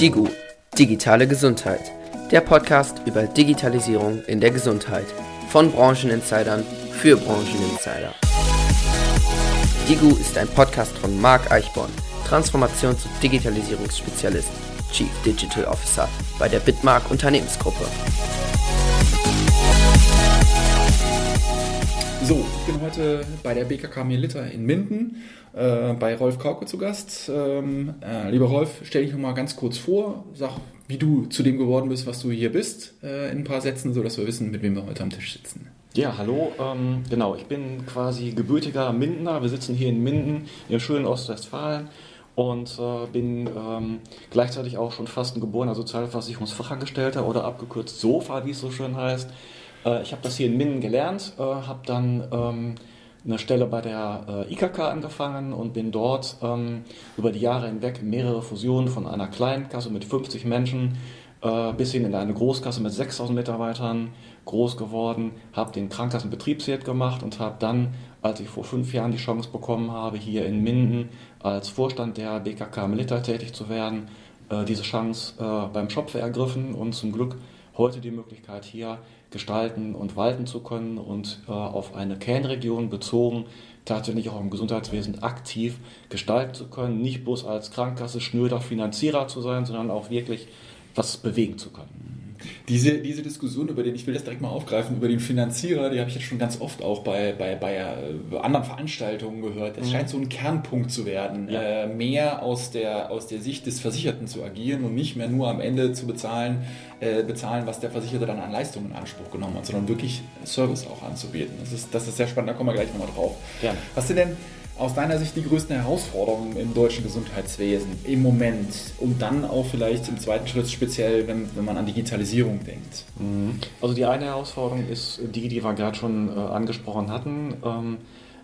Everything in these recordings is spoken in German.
Digu, digitale Gesundheit. Der Podcast über Digitalisierung in der Gesundheit. Von Brancheninsidern für Brancheninsider. Digu ist ein Podcast von Marc Eichborn, Transformations- und Digitalisierungsspezialist, Chief Digital Officer bei der Bitmark Unternehmensgruppe. So, ich bin heute bei der BKK Melita in Minden äh, bei Rolf Kauke zu Gast. Ähm, äh, lieber Rolf, stell dich noch mal ganz kurz vor, sag, wie du zu dem geworden bist, was du hier bist, äh, in ein paar Sätzen, sodass wir wissen, mit wem wir heute am Tisch sitzen. Ja, hallo, ähm, genau, ich bin quasi gebürtiger Mindener. Wir sitzen hier in Minden im schönen Ostwestfalen und äh, bin ähm, gleichzeitig auch schon fast ein geborener Sozialversicherungsfachangestellter oder abgekürzt SOFA, wie es so schön heißt. Äh, ich habe das hier in Minden gelernt, äh, habe dann ähm, eine Stelle bei der äh, IKK angefangen und bin dort ähm, über die Jahre hinweg mehrere Fusionen von einer kleinen Kasse mit 50 Menschen äh, bis hin in eine Großkasse mit 6000 Mitarbeitern groß geworden, habe den Krankenkassenbetriebswirt gemacht und habe dann, als ich vor fünf Jahren die Chance bekommen habe, hier in Minden als Vorstand der BKK Milita tätig zu werden, äh, diese Chance äh, beim Schopfe ergriffen und zum Glück heute die Möglichkeit hier gestalten und walten zu können und äh, auf eine Kernregion bezogen tatsächlich auch im Gesundheitswesen aktiv gestalten zu können, nicht bloß als Krankenkasse schnöder Finanzierer zu sein, sondern auch wirklich was bewegen zu können. Diese, diese Diskussion, über den ich will das direkt mal aufgreifen, über den Finanzierer, die habe ich jetzt schon ganz oft auch bei, bei, bei äh, anderen Veranstaltungen gehört. Es mhm. scheint so ein Kernpunkt zu werden, ja. äh, mehr aus der, aus der Sicht des Versicherten zu agieren und nicht mehr nur am Ende zu bezahlen, äh, bezahlen, was der Versicherte dann an Leistungen in Anspruch genommen hat, sondern wirklich Service auch anzubieten. Das ist, das ist sehr spannend, da kommen wir gleich nochmal drauf. Gerne. Was sind denn aus deiner Sicht die größten Herausforderungen im deutschen Gesundheitswesen im Moment und dann auch vielleicht im zweiten Schritt speziell, wenn, wenn man an Digitalisierung denkt? Mhm. Also die eine Herausforderung ist die, die wir gerade schon äh, angesprochen hatten. Ähm,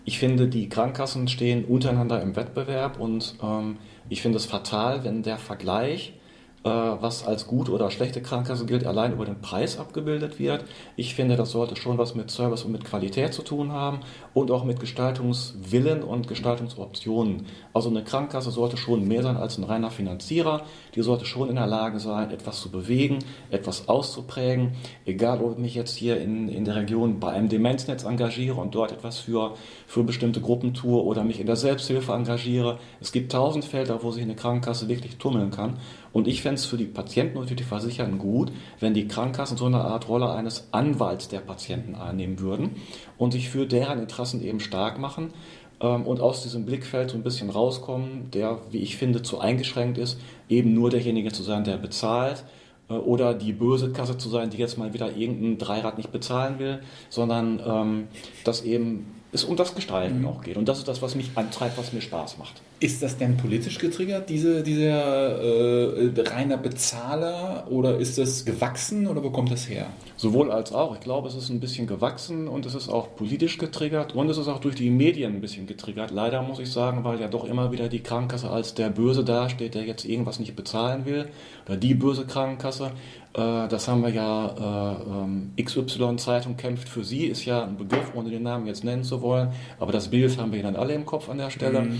ich finde, die Krankenkassen stehen untereinander im Wettbewerb und ähm, ich finde es fatal, wenn der Vergleich äh, was als gut oder schlechte Krankenkasse gilt, allein über den Preis abgebildet wird. Ich finde, das sollte schon was mit Service und mit Qualität zu tun haben und auch mit Gestaltungswillen und Gestaltungsoptionen. Also eine Krankenkasse sollte schon mehr sein als ein reiner Finanzierer. Die sollte schon in der Lage sein, etwas zu bewegen, etwas auszuprägen. Egal, ob ich mich jetzt hier in, in der Region bei einem Demenznetz engagiere und dort etwas für, für bestimmte Gruppen tue oder mich in der Selbsthilfe engagiere. Es gibt tausend Felder, wo sich eine Krankenkasse wirklich tummeln kann. Und ich fände es für die Patienten und für die Versicherten gut, wenn die Krankenkassen so eine Art Rolle eines Anwalts der Patienten einnehmen würden und sich für deren Interessen eben stark machen ähm, und aus diesem Blickfeld so ein bisschen rauskommen, der, wie ich finde, zu eingeschränkt ist, eben nur derjenige zu sein, der bezahlt äh, oder die böse Kasse zu sein, die jetzt mal wieder irgendein Dreirad nicht bezahlen will, sondern ähm, dass eben es um das Gestalten mhm. auch geht. Und das ist das, was mich antreibt, was mir Spaß macht. Ist das denn politisch getriggert, diese, dieser äh, reiner Bezahler, oder ist das gewachsen oder wo kommt das her? Sowohl als auch. Ich glaube, es ist ein bisschen gewachsen und es ist auch politisch getriggert und es ist auch durch die Medien ein bisschen getriggert. Leider muss ich sagen, weil ja doch immer wieder die Krankenkasse als der Böse dasteht, der jetzt irgendwas nicht bezahlen will. Oder die böse Krankenkasse. Äh, das haben wir ja, äh, ähm, XY-Zeitung kämpft für sie, ist ja ein Begriff, ohne den Namen jetzt nennen zu wollen. Aber das Bild haben wir dann alle im Kopf an der Stelle. Mhm.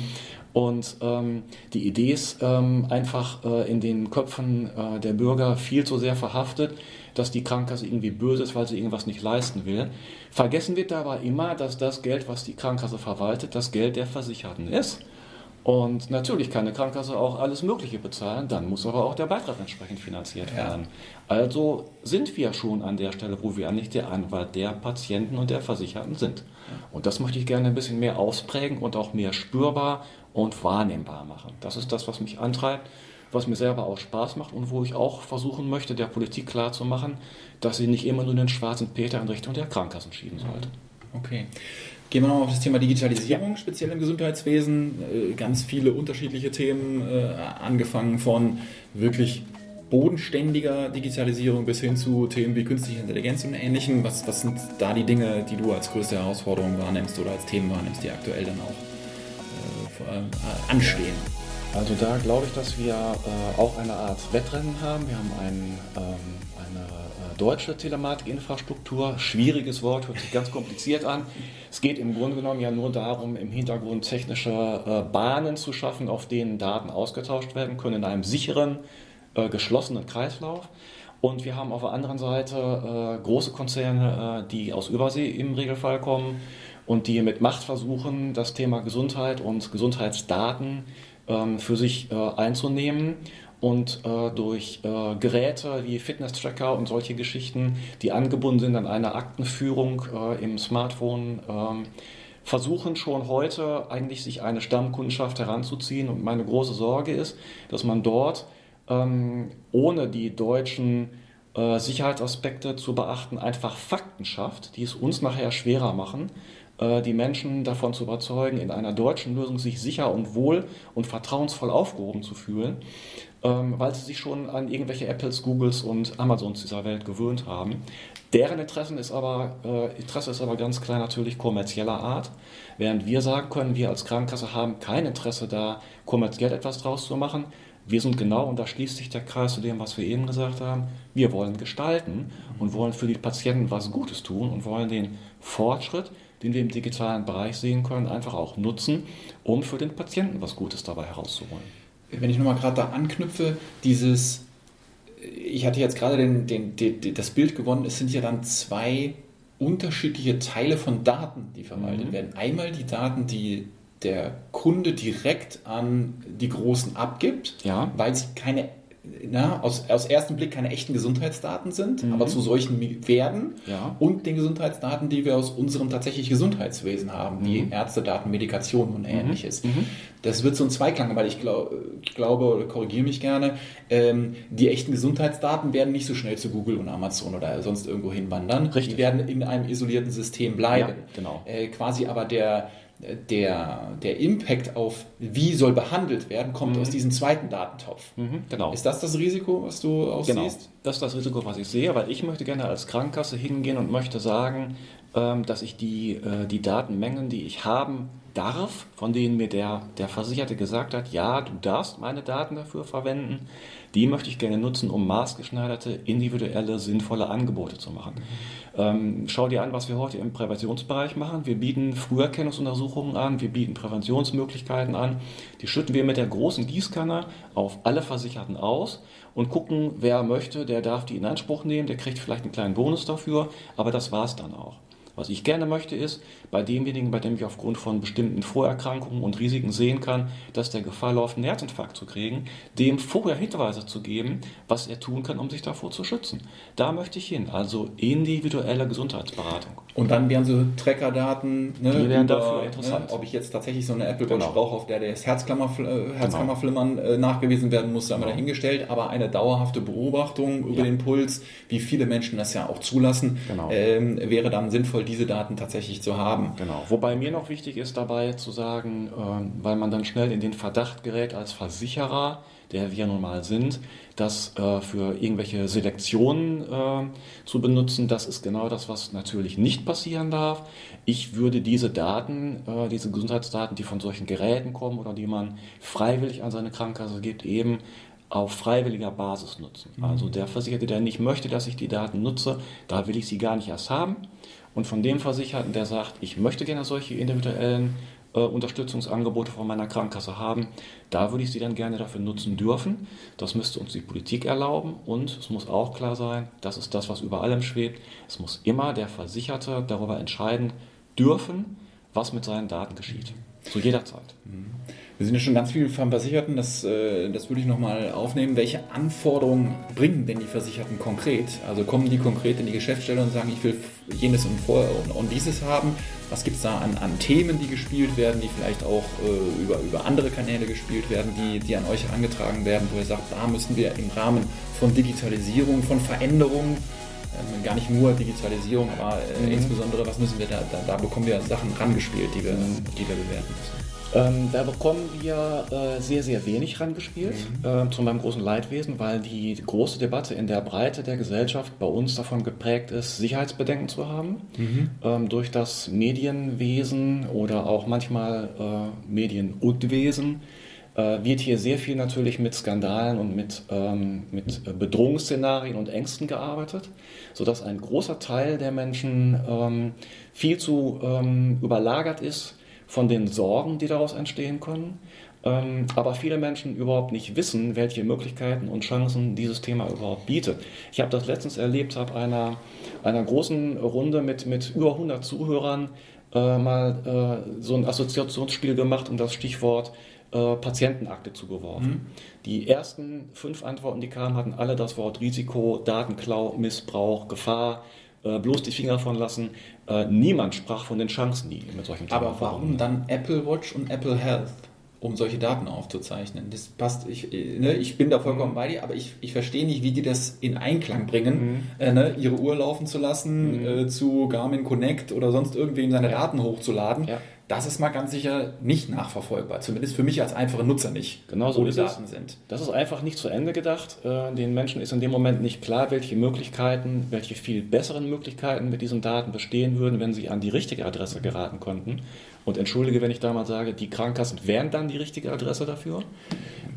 Und ähm, die Idee ist ähm, einfach äh, in den Köpfen äh, der Bürger viel zu sehr verhaftet, dass die Krankenkasse irgendwie böse ist, weil sie irgendwas nicht leisten will. Vergessen wird dabei immer, dass das Geld, was die Krankenkasse verwaltet, das Geld der Versicherten ist. Und natürlich kann eine Krankenkasse auch alles Mögliche bezahlen, dann muss aber auch der Beitrag entsprechend finanziert werden. Also sind wir schon an der Stelle, wo wir eigentlich der Anwalt der Patienten und der Versicherten sind. Und das möchte ich gerne ein bisschen mehr ausprägen und auch mehr spürbar und wahrnehmbar machen. Das ist das, was mich antreibt, was mir selber auch Spaß macht und wo ich auch versuchen möchte, der Politik klarzumachen, dass sie nicht immer nur den schwarzen Peter in Richtung der Krankenkassen schieben sollte. Okay. Gehen wir nochmal auf das Thema Digitalisierung, speziell im Gesundheitswesen. Äh, ganz viele unterschiedliche Themen, äh, angefangen von wirklich bodenständiger Digitalisierung bis hin zu Themen wie künstliche Intelligenz und Ähnlichem. Was, was sind da die Dinge, die du als größte Herausforderung wahrnimmst oder als Themen wahrnimmst, die aktuell dann auch anstehen? Also da glaube ich, dass wir äh, auch eine Art Wettrennen haben. Wir haben ein, ähm, eine deutsche Telematikinfrastruktur. Schwieriges Wort, hört sich ganz kompliziert an. Es geht im Grunde genommen ja nur darum, im Hintergrund technische äh, Bahnen zu schaffen, auf denen Daten ausgetauscht werden können in einem sicheren, äh, geschlossenen Kreislauf. Und wir haben auf der anderen Seite äh, große Konzerne, äh, die aus Übersee im Regelfall kommen und die mit Macht versuchen, das Thema Gesundheit und Gesundheitsdaten ähm, für sich äh, einzunehmen und äh, durch äh, Geräte wie Fitness-Tracker und solche Geschichten, die angebunden sind an eine Aktenführung äh, im Smartphone, ähm, versuchen schon heute eigentlich sich eine Stammkundschaft heranzuziehen. Und meine große Sorge ist, dass man dort ähm, ohne die deutschen äh, Sicherheitsaspekte zu beachten, einfach Fakten schafft, die es uns nachher schwerer machen, die Menschen davon zu überzeugen, in einer deutschen Lösung sich sicher und wohl und vertrauensvoll aufgehoben zu fühlen, ähm, weil sie sich schon an irgendwelche Apples, Googles und Amazons dieser Welt gewöhnt haben. Deren Interessen ist aber, äh, Interesse ist aber ganz klar natürlich kommerzieller Art, während wir sagen können, wir als Krankenkasse haben kein Interesse da, kommerziell etwas draus zu machen, wir sind genau, und da schließt sich der Kreis zu dem, was wir eben gesagt haben, wir wollen gestalten und wollen für die Patienten was Gutes tun und wollen den Fortschritt, den wir im digitalen Bereich sehen können, einfach auch nutzen, um für den Patienten was Gutes dabei herauszuholen. Wenn ich nochmal gerade da anknüpfe, dieses, ich hatte jetzt gerade den, den, den, das Bild gewonnen, es sind ja dann zwei unterschiedliche Teile von Daten, die verwaltet mhm. werden. Einmal die Daten, die der Kunde direkt an die Großen abgibt, ja. weil sie keine na, aus, aus ersten Blick keine echten Gesundheitsdaten sind, mhm. aber zu solchen werden. Ja. Und den Gesundheitsdaten, die wir aus unserem tatsächlichen Gesundheitswesen haben, mhm. wie Ärztedaten, Medikationen und mhm. ähnliches. Mhm. Das wird so ein Zweiklang, weil ich, glaub, glaube, oder korrigiere mich gerne, ähm, die echten Gesundheitsdaten werden nicht so schnell zu Google und Amazon oder sonst irgendwo hinwandern. Richtig. Die werden in einem isolierten System bleiben. Ja, genau. Äh, quasi aber der der, der Impact auf, wie soll behandelt werden, kommt mhm. aus diesem zweiten Datentopf. Mhm, genau. Ist das das Risiko, was du auch genau. siehst? Das ist das Risiko, was ich sehe, weil ich möchte gerne als Krankenkasse hingehen und möchte sagen, ähm, dass ich die, äh, die Datenmengen, die ich haben darf, von denen mir der, der Versicherte gesagt hat, ja, du darfst meine Daten dafür verwenden, die möchte ich gerne nutzen, um maßgeschneiderte, individuelle, sinnvolle Angebote zu machen. Ähm, schau dir an, was wir heute im Präventionsbereich machen. Wir bieten Früherkennungsuntersuchungen an, wir bieten Präventionsmöglichkeiten an. Die schütten wir mit der großen Gießkanne auf alle Versicherten aus und gucken, wer möchte, der darf die in Anspruch nehmen, der kriegt vielleicht einen kleinen Bonus dafür, aber das war es dann auch. Was ich gerne möchte, ist, bei demjenigen, bei dem ich aufgrund von bestimmten Vorerkrankungen und Risiken sehen kann, dass der Gefahr läuft, einen Herzinfarkt zu kriegen, dem vorher Hinweise zu geben, was er tun kann, um sich davor zu schützen. Da möchte ich hin, also individuelle Gesundheitsberatung. Und dann wären so Trackerdaten, ne, die wären über, dafür interessant. Ne, ob ich jetzt tatsächlich so eine Apple Watch genau. brauche, auf der das Herzklammer, äh, Herzkammerflimmern äh, nachgewiesen werden muss, haben wir genau. dahingestellt, aber eine dauerhafte Beobachtung über ja. den Puls, wie viele Menschen das ja auch zulassen, genau. ähm, wäre dann sinnvoll, diese Daten tatsächlich zu haben. Genau. Wobei mir noch wichtig ist dabei zu sagen, äh, weil man dann schnell in den Verdacht gerät als Versicherer, der wir nun mal sind, das äh, für irgendwelche Selektionen äh, zu benutzen, das ist genau das, was natürlich nicht passieren darf. Ich würde diese Daten, äh, diese Gesundheitsdaten, die von solchen Geräten kommen oder die man freiwillig an seine Krankenkasse gibt, eben auf freiwilliger Basis nutzen. Mhm. Also der Versicherte, der nicht möchte, dass ich die Daten nutze, da will ich sie gar nicht erst haben. Und von dem Versicherten, der sagt, ich möchte gerne solche individuellen äh, Unterstützungsangebote von meiner Krankenkasse haben, da würde ich sie dann gerne dafür nutzen dürfen. Das müsste uns die Politik erlauben und es muss auch klar sein, das ist das, was über allem schwebt. Es muss immer der Versicherte darüber entscheiden dürfen, was mit seinen Daten geschieht. Zu jeder Zeit. Mhm. Wir sind ja schon ganz viel vom Versicherten, das, äh, das würde ich nochmal aufnehmen. Welche Anforderungen bringen denn die Versicherten konkret? Also kommen die konkret in die Geschäftsstelle und sagen, ich will jenes und, vor und, und dieses haben? Was gibt es da an, an Themen, die gespielt werden, die vielleicht auch äh, über, über andere Kanäle gespielt werden, die, die an euch herangetragen werden, wo ihr sagt, da müssen wir im Rahmen von Digitalisierung, von Veränderungen ähm, gar nicht nur Digitalisierung, aber äh, mhm. insbesondere, was müssen wir da, da, da bekommen wir Sachen rangespielt, die wir, die wir bewerten müssen. Ähm, da bekommen wir äh, sehr, sehr wenig rangespielt, mhm. äh, zu meinem großen Leidwesen, weil die große Debatte in der Breite der Gesellschaft bei uns davon geprägt ist, Sicherheitsbedenken zu haben. Mhm. Ähm, durch das Medienwesen oder auch manchmal äh, Medienunwesen äh, wird hier sehr viel natürlich mit Skandalen und mit, ähm, mit Bedrohungsszenarien und Ängsten gearbeitet, sodass ein großer Teil der Menschen ähm, viel zu ähm, überlagert ist von den Sorgen, die daraus entstehen können. Ähm, aber viele Menschen überhaupt nicht wissen, welche Möglichkeiten und Chancen dieses Thema überhaupt bietet. Ich habe das letztens erlebt, habe einer, einer großen Runde mit, mit über 100 Zuhörern äh, mal äh, so ein Assoziationsspiel gemacht um das Stichwort äh, Patientenakte zugeworfen. Mhm. Die ersten fünf Antworten, die kamen, hatten alle das Wort Risiko, Datenklau, Missbrauch, Gefahr, äh, bloß die Finger von lassen. Äh, niemand sprach von den Chancen, die mit solchen Themen Aber warum dann Apple Watch und Apple Health? um solche Daten aufzuzeichnen. Das passt, ich, ne, ich bin da vollkommen mhm. bei dir, aber ich, ich verstehe nicht, wie die das in Einklang bringen, mhm. äh, ne, ihre Uhr laufen zu lassen, mhm. äh, zu Garmin Connect oder sonst irgendwem seine Daten hochzuladen. Ja das ist mal ganz sicher nicht nachverfolgbar. Zumindest für mich als einfacher Nutzer nicht, genau so wo die Daten es. sind. Das ist einfach nicht zu Ende gedacht. Äh, den Menschen ist in dem Moment nicht klar, welche Möglichkeiten, welche viel besseren Möglichkeiten mit diesen Daten bestehen würden, wenn sie an die richtige Adresse geraten konnten. Und entschuldige, wenn ich da mal sage, die Krankenkassen wären dann die richtige Adresse dafür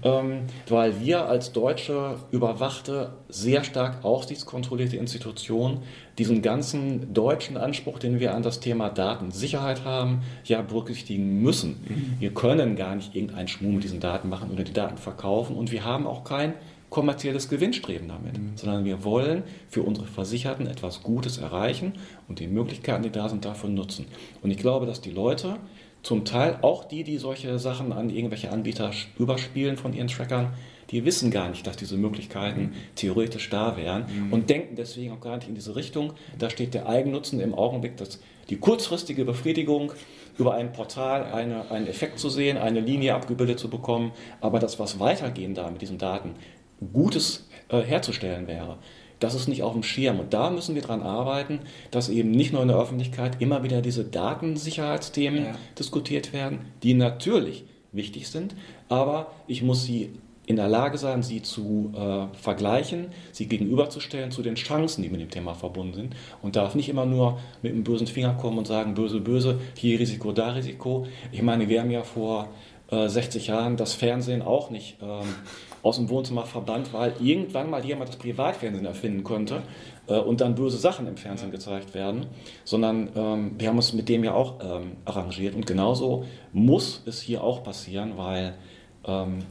ähm, weil wir als deutsche überwachte, sehr stark aufsichtskontrollierte Institution diesen ganzen deutschen Anspruch, den wir an das Thema Datensicherheit haben, ja berücksichtigen müssen. Mhm. Wir können gar nicht irgendeinen Schmuh mit diesen Daten machen oder die Daten verkaufen und wir haben auch kein kommerzielles Gewinnstreben damit, mhm. sondern wir wollen für unsere Versicherten etwas Gutes erreichen und die Möglichkeiten, die da sind, davon nutzen. Und ich glaube, dass die Leute, zum Teil auch die, die solche Sachen an irgendwelche Anbieter überspielen von ihren Trackern, die wissen gar nicht, dass diese Möglichkeiten mhm. theoretisch da wären mhm. und denken deswegen auch gar nicht in diese Richtung. Da steht der Eigennutzen im Augenblick, dass die kurzfristige Befriedigung über ein Portal eine, einen Effekt zu sehen, eine Linie abgebildet zu bekommen, aber das, was weitergehen da mit diesen Daten, Gutes äh, herzustellen wäre, das ist nicht auf dem Schirm. Und da müssen wir daran arbeiten, dass eben nicht nur in der Öffentlichkeit immer wieder diese Datensicherheitsthemen ja. diskutiert werden, die natürlich wichtig sind, aber ich muss sie in der Lage sein, sie zu äh, vergleichen, sie gegenüberzustellen zu den Chancen, die mit dem Thema verbunden sind und darf nicht immer nur mit einem bösen Finger kommen und sagen, böse, böse, hier Risiko, da Risiko. Ich meine, wir haben ja vor äh, 60 Jahren das Fernsehen auch nicht ähm, aus dem Wohnzimmer verbannt, weil irgendwann mal jemand das Privatfernsehen erfinden konnte äh, und dann böse Sachen im Fernsehen gezeigt werden, sondern ähm, wir haben uns mit dem ja auch ähm, arrangiert und genauso muss es hier auch passieren, weil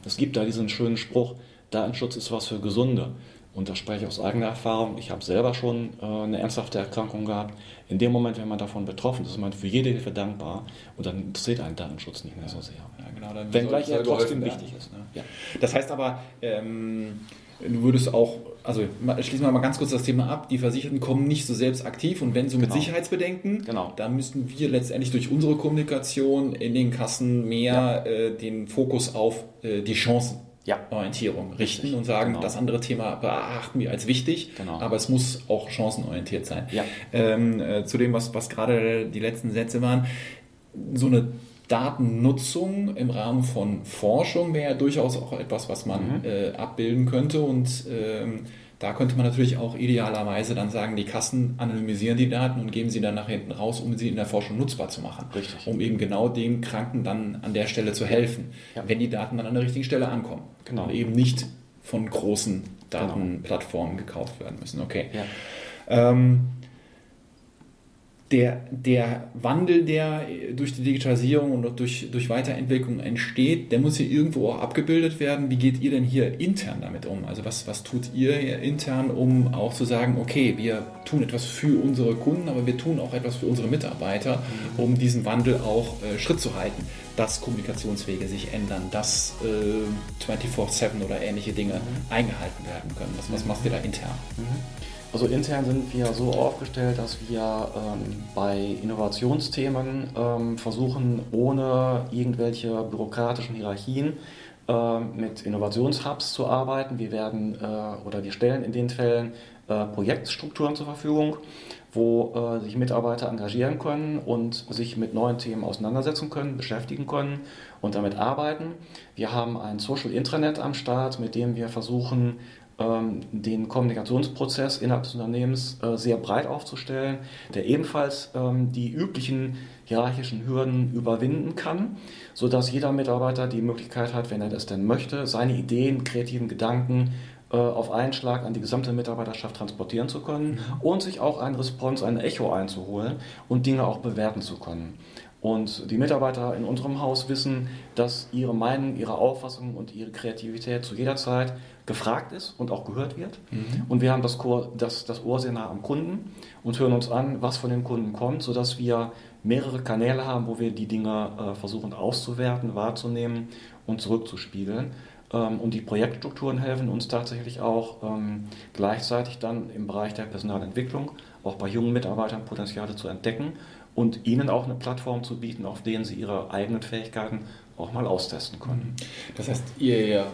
es gibt da diesen schönen Spruch, Datenschutz ist was für Gesunde. Und da spreche ich aus eigener Erfahrung. Ich habe selber schon äh, eine ernsthafte Erkrankung gehabt. In dem Moment, wenn man davon betroffen ist, ist man für jede Hilfe dankbar und dann interessiert einen Datenschutz nicht mehr so sehr. Ja, genau. Dann Wenngleich er trotzdem wichtig ist. Ne? Ja. Das heißt aber, ähm, du würdest auch, also schließen wir mal ganz kurz das Thema ab, die Versicherten kommen nicht so selbst aktiv und wenn so mit genau. Sicherheitsbedenken, genau. dann müssten wir letztendlich durch unsere Kommunikation in den Kassen mehr ja. äh, den Fokus auf äh, die Chancen ja. Orientierung richten Richtig, und sagen, genau. das andere Thema beachten wir als wichtig, genau. aber es muss auch chancenorientiert sein. Ja. Ähm, äh, zu dem, was, was gerade die letzten Sätze waren, so eine Datennutzung im Rahmen von Forschung wäre ja durchaus auch etwas, was man mhm. äh, abbilden könnte und ähm, da könnte man natürlich auch idealerweise dann sagen, die Kassen anonymisieren die Daten und geben sie dann nach hinten raus, um sie in der Forschung nutzbar zu machen. Richtig. Um eben genau dem Kranken dann an der Stelle zu helfen, ja. wenn die Daten dann an der richtigen Stelle ankommen. Genau. Und eben nicht von großen genau. Datenplattformen genau. gekauft werden müssen. Okay. Ja. Ähm, der, der Wandel, der durch die Digitalisierung und durch, durch Weiterentwicklung entsteht, der muss hier irgendwo auch abgebildet werden. Wie geht ihr denn hier intern damit um? Also was, was tut ihr intern, um auch zu sagen, okay, wir tun etwas für unsere Kunden, aber wir tun auch etwas für unsere Mitarbeiter, um diesen Wandel auch äh, Schritt zu halten, dass Kommunikationswege sich ändern, dass äh, 24-7 oder ähnliche Dinge mhm. eingehalten werden können. Was, was machst ihr da intern? Mhm. Also intern sind wir so aufgestellt, dass wir ähm, bei Innovationsthemen ähm, versuchen, ohne irgendwelche bürokratischen Hierarchien äh, mit Innovationshubs zu arbeiten. Wir werden äh, oder wir stellen in den Fällen äh, Projektstrukturen zur Verfügung, wo äh, sich Mitarbeiter engagieren können und sich mit neuen Themen auseinandersetzen können, beschäftigen können und damit arbeiten. Wir haben ein Social Intranet am Start, mit dem wir versuchen, den Kommunikationsprozess innerhalb des Unternehmens äh, sehr breit aufzustellen, der ebenfalls ähm, die üblichen hierarchischen Hürden überwinden kann, sodass jeder Mitarbeiter die Möglichkeit hat, wenn er das denn möchte, seine Ideen, kreativen Gedanken äh, auf einen Schlag an die gesamte Mitarbeiterschaft transportieren zu können mhm. und sich auch ein Response, ein Echo einzuholen und Dinge auch bewerten zu können. Und die Mitarbeiter in unserem Haus wissen, dass ihre Meinung, ihre Auffassung und ihre Kreativität zu jeder Zeit gefragt ist und auch gehört wird. Mhm. Und wir haben das, das, das Ohr sehr nah am Kunden und hören uns an, was von den Kunden kommt, sodass wir mehrere Kanäle haben, wo wir die Dinge äh, versuchen auszuwerten, wahrzunehmen und zurückzuspiegeln. Ähm, und die Projektstrukturen helfen uns tatsächlich auch ähm, gleichzeitig dann im Bereich der Personalentwicklung, auch bei jungen Mitarbeitern Potenziale zu entdecken und ihnen auch eine Plattform zu bieten, auf denen sie ihre eigenen Fähigkeiten auch mal austesten können. Das heißt, ihr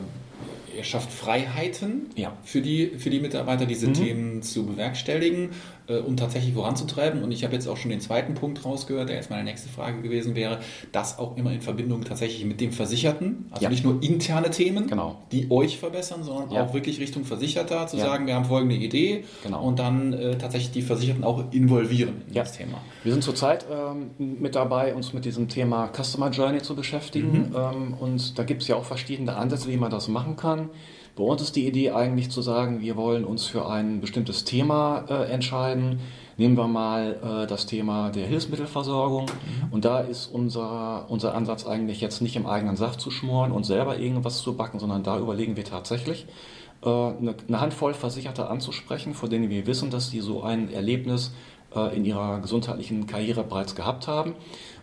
ihr schafft Freiheiten ja. für, die, für die Mitarbeiter, diese mhm. Themen zu bewerkstelligen äh, und tatsächlich voranzutreiben. Und ich habe jetzt auch schon den zweiten Punkt rausgehört, der jetzt meine nächste Frage gewesen wäre, das auch immer in Verbindung tatsächlich mit dem Versicherten. Also ja. nicht nur interne Themen, genau. die euch verbessern, sondern ja. auch wirklich Richtung Versicherter zu sagen, wir haben folgende Idee genau. und dann äh, tatsächlich die Versicherten auch involvieren in das Thema. Wir sind zurzeit ähm, mit dabei, uns mit diesem Thema Customer Journey zu beschäftigen. Mhm. Ähm, und da gibt es ja auch verschiedene Ansätze, wie man das machen kann. Bei uns ist die Idee eigentlich zu sagen, wir wollen uns für ein bestimmtes Thema äh, entscheiden. Nehmen wir mal äh, das Thema der Hilfsmittelversorgung. Mhm. Und da ist unser, unser Ansatz eigentlich jetzt nicht im eigenen Saft zu schmoren und selber irgendwas zu backen, sondern da überlegen wir tatsächlich, eine, eine Handvoll Versicherte anzusprechen, von denen wir wissen, dass sie so ein Erlebnis äh, in ihrer gesundheitlichen Karriere bereits gehabt haben.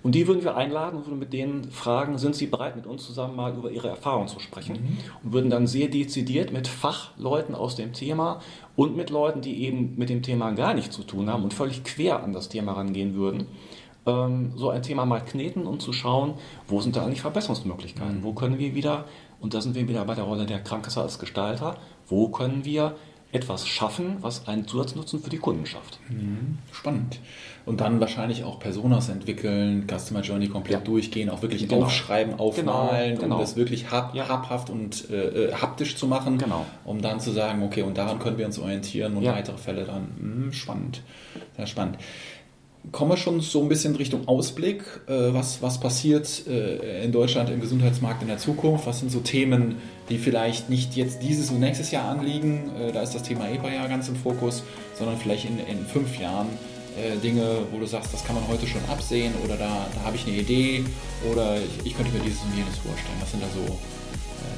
Und die würden wir einladen und würden mit denen fragen, sind sie bereit, mit uns zusammen mal über ihre Erfahrungen zu sprechen? Mhm. Und würden dann sehr dezidiert mit Fachleuten aus dem Thema und mit Leuten, die eben mit dem Thema gar nichts zu tun haben und völlig quer an das Thema rangehen würden, so ein Thema mal kneten und zu schauen, wo sind da eigentlich Verbesserungsmöglichkeiten? Mhm. Wo können wir wieder, und da sind wir wieder bei der Rolle der Krankenkasse als Gestalter, wo können wir etwas schaffen, was einen Zusatznutzen für die Kunden schafft. Mhm. Spannend. Und dann wahrscheinlich auch Personas entwickeln, Customer Journey komplett ja. durchgehen, auch wirklich genau. aufschreiben, aufmalen, genau. Genau. um das wirklich hab, ja. habhaft und äh, äh, haptisch zu machen, genau. um dann zu sagen, okay, und daran können wir uns orientieren und ja. weitere Fälle dann. Mh, spannend, sehr spannend kommen wir schon so ein bisschen Richtung Ausblick. Äh, was, was passiert äh, in Deutschland im Gesundheitsmarkt in der Zukunft? Was sind so Themen, die vielleicht nicht jetzt dieses und nächstes Jahr anliegen? Äh, da ist das Thema EPA ja ganz im Fokus, sondern vielleicht in, in fünf Jahren Dinge, wo du sagst, das kann man heute schon absehen oder da, da habe ich eine Idee oder ich, ich könnte mir dieses und jenes vorstellen. Was sind da so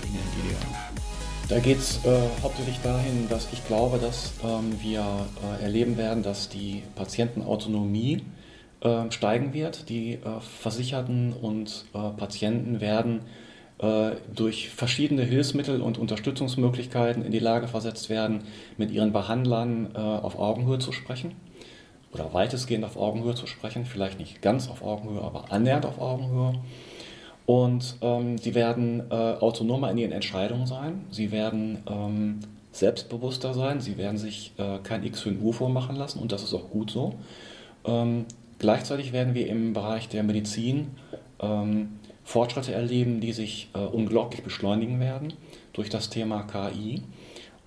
Dinge, die dir da geht es äh, hauptsächlich dahin, dass ich glaube, dass ähm, wir äh, erleben werden, dass die Patientenautonomie äh, steigen wird. Die äh, Versicherten und äh, Patienten werden äh, durch verschiedene Hilfsmittel und Unterstützungsmöglichkeiten in die Lage versetzt werden, mit ihren Behandlern auf Augenhöhe zu sprechen oder weitestgehend auf Augenhöhe zu sprechen, vielleicht nicht ganz auf Augenhöhe, aber annähernd auf Augenhöhe. Und ähm, sie werden äh, autonomer in ihren Entscheidungen sein. Sie werden ähm, selbstbewusster sein. Sie werden sich äh, kein X für ein U vormachen lassen und das ist auch gut so. Ähm, gleichzeitig werden wir im Bereich der Medizin ähm, Fortschritte erleben, die sich äh, unglaublich beschleunigen werden durch das Thema KI.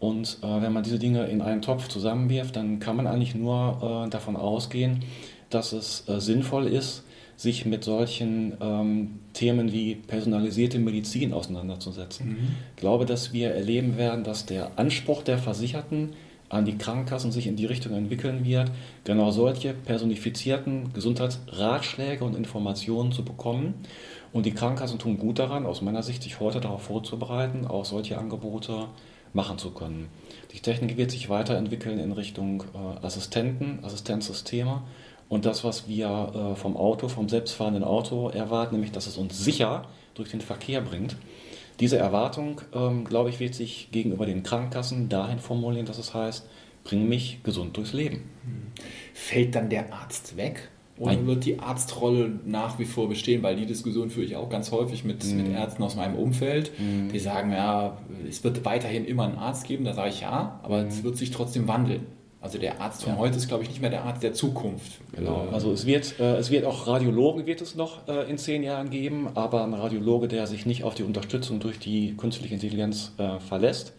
Und äh, wenn man diese Dinge in einen Topf zusammenwirft, dann kann man eigentlich nur äh, davon ausgehen, dass es äh, sinnvoll ist, sich mit solchen ähm, Themen wie personalisierte Medizin auseinanderzusetzen. Mhm. Ich glaube, dass wir erleben werden, dass der Anspruch der Versicherten an die Krankenkassen sich in die Richtung entwickeln wird, genau solche personifizierten Gesundheitsratschläge und Informationen zu bekommen. Und die Krankenkassen tun gut daran, aus meiner Sicht, sich heute darauf vorzubereiten, auch solche Angebote machen zu können. Die Technik wird sich weiterentwickeln in Richtung äh, Assistenten, Assistenzsysteme und das, was wir äh, vom Auto, vom selbstfahrenden Auto erwarten, nämlich dass es uns sicher durch den Verkehr bringt. Diese Erwartung, ähm, glaube ich, wird sich gegenüber den Krankenkassen dahin formulieren, dass es heißt, bring mich gesund durchs Leben. Fällt dann der Arzt weg? Oder Nein. wird die Arztrolle nach wie vor bestehen? Weil die Diskussion führe ich auch ganz häufig mit, mm. mit Ärzten aus meinem Umfeld. Mm. Die sagen, ja, es wird weiterhin immer einen Arzt geben. Da sage ich ja, aber mm. es wird sich trotzdem wandeln. Also der Arzt von ja. heute ist, glaube ich, nicht mehr der Arzt der Zukunft. Genau. Äh, also es wird, äh, es wird auch Radiologen wird es noch äh, in zehn Jahren geben, aber ein Radiologe, der sich nicht auf die Unterstützung durch die künstliche Intelligenz äh, verlässt,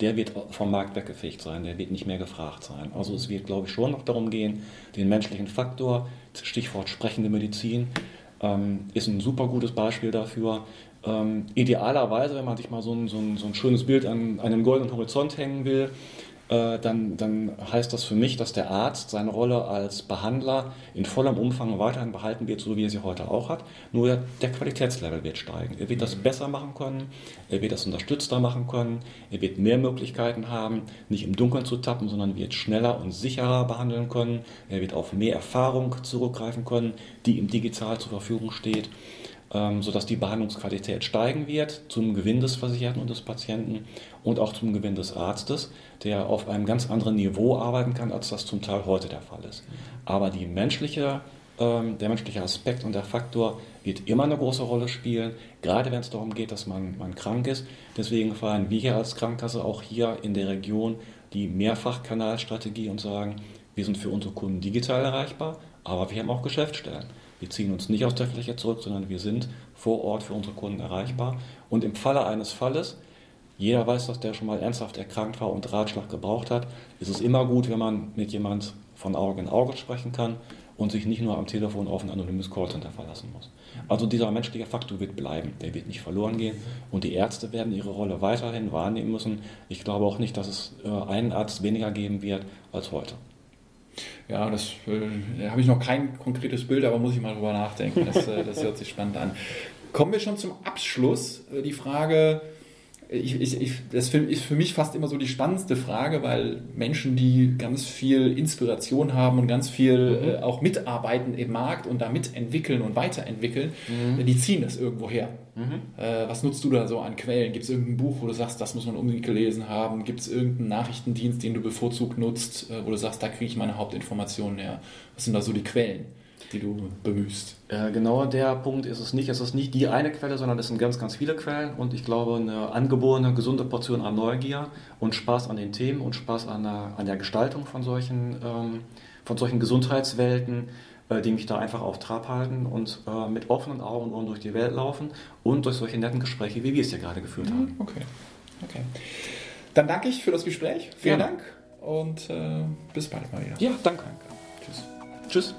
der wird vom Markt weggefegt sein, der wird nicht mehr gefragt sein. Also es wird, glaube ich, schon noch darum gehen, den menschlichen Faktor, Stichwort sprechende Medizin, ähm, ist ein super gutes Beispiel dafür. Ähm, idealerweise, wenn man sich mal so ein, so ein, so ein schönes Bild an einem goldenen Horizont hängen will, dann, dann heißt das für mich, dass der Arzt seine Rolle als Behandler in vollem Umfang weiterhin behalten wird, so wie er sie heute auch hat. Nur der Qualitätslevel wird steigen. Er wird das mhm. besser machen können, er wird das unterstützter machen können, er wird mehr Möglichkeiten haben, nicht im Dunkeln zu tappen, sondern wird schneller und sicherer behandeln können. Er wird auf mehr Erfahrung zurückgreifen können, die ihm digital zur Verfügung steht. Ähm, sodass die Behandlungsqualität steigen wird zum Gewinn des Versicherten und des Patienten und auch zum Gewinn des Arztes, der auf einem ganz anderen Niveau arbeiten kann, als das zum Teil heute der Fall ist. Aber menschliche, ähm, der menschliche Aspekt und der Faktor wird immer eine große Rolle spielen, gerade wenn es darum geht, dass man, man krank ist. Deswegen fahren wir hier als Krankenkasse auch hier in der Region die Mehrfachkanalstrategie und sagen, wir sind für unsere Kunden digital erreichbar, aber wir haben auch Geschäftsstellen. Wir ziehen uns nicht aus der Fläche zurück, sondern wir sind vor Ort für unsere Kunden erreichbar. Und im Falle eines Falles, jeder weiß, dass der schon mal ernsthaft erkrankt war und Ratschlag gebraucht hat, ist es immer gut, wenn man mit jemand von Auge in Auge sprechen kann und sich nicht nur am Telefon auf ein anonymes Callcenter verlassen muss. Also dieser menschliche Faktor wird bleiben, der wird nicht verloren gehen und die Ärzte werden ihre Rolle weiterhin wahrnehmen müssen. Ich glaube auch nicht, dass es äh, einen Arzt weniger geben wird als heute. Ja, das äh, habe ich noch kein konkretes Bild, aber muss ich mal drüber nachdenken. Das, äh, das hört sich spannend an. Kommen wir schon zum Abschluss. Äh, die Frage, ich, ich, ich, das ist für mich fast immer so die spannendste Frage, weil Menschen, die ganz viel Inspiration haben und ganz viel mhm. äh, auch mitarbeiten im Markt und da mitentwickeln und weiterentwickeln, mhm. die ziehen das irgendwo her. Mhm. Äh, was nutzt du da so an Quellen? Gibt es irgendein Buch, wo du sagst, das muss man unbedingt gelesen haben? Gibt es irgendeinen Nachrichtendienst, den du bevorzugt nutzt, äh, wo du sagst, da kriege ich meine Hauptinformationen her? Was sind da so die Quellen? Die du bemühst. Äh, genau der Punkt ist es nicht. Es ist nicht die eine Quelle, sondern es sind ganz, ganz viele Quellen. Und ich glaube, eine angeborene, gesunde Portion an Neugier und Spaß an den Themen und Spaß an der, an der Gestaltung von solchen, ähm, von solchen Gesundheitswelten, äh, die mich da einfach auf Trab halten und äh, mit offenen Augen und Ohren durch die Welt laufen und durch solche netten Gespräche, wie wir es hier gerade geführt haben. Mhm, okay. okay. Dann danke ich für das Gespräch. Vielen ja. Dank und äh, bis bald mal wieder. Ja, danke. Tschüss. Tschüss.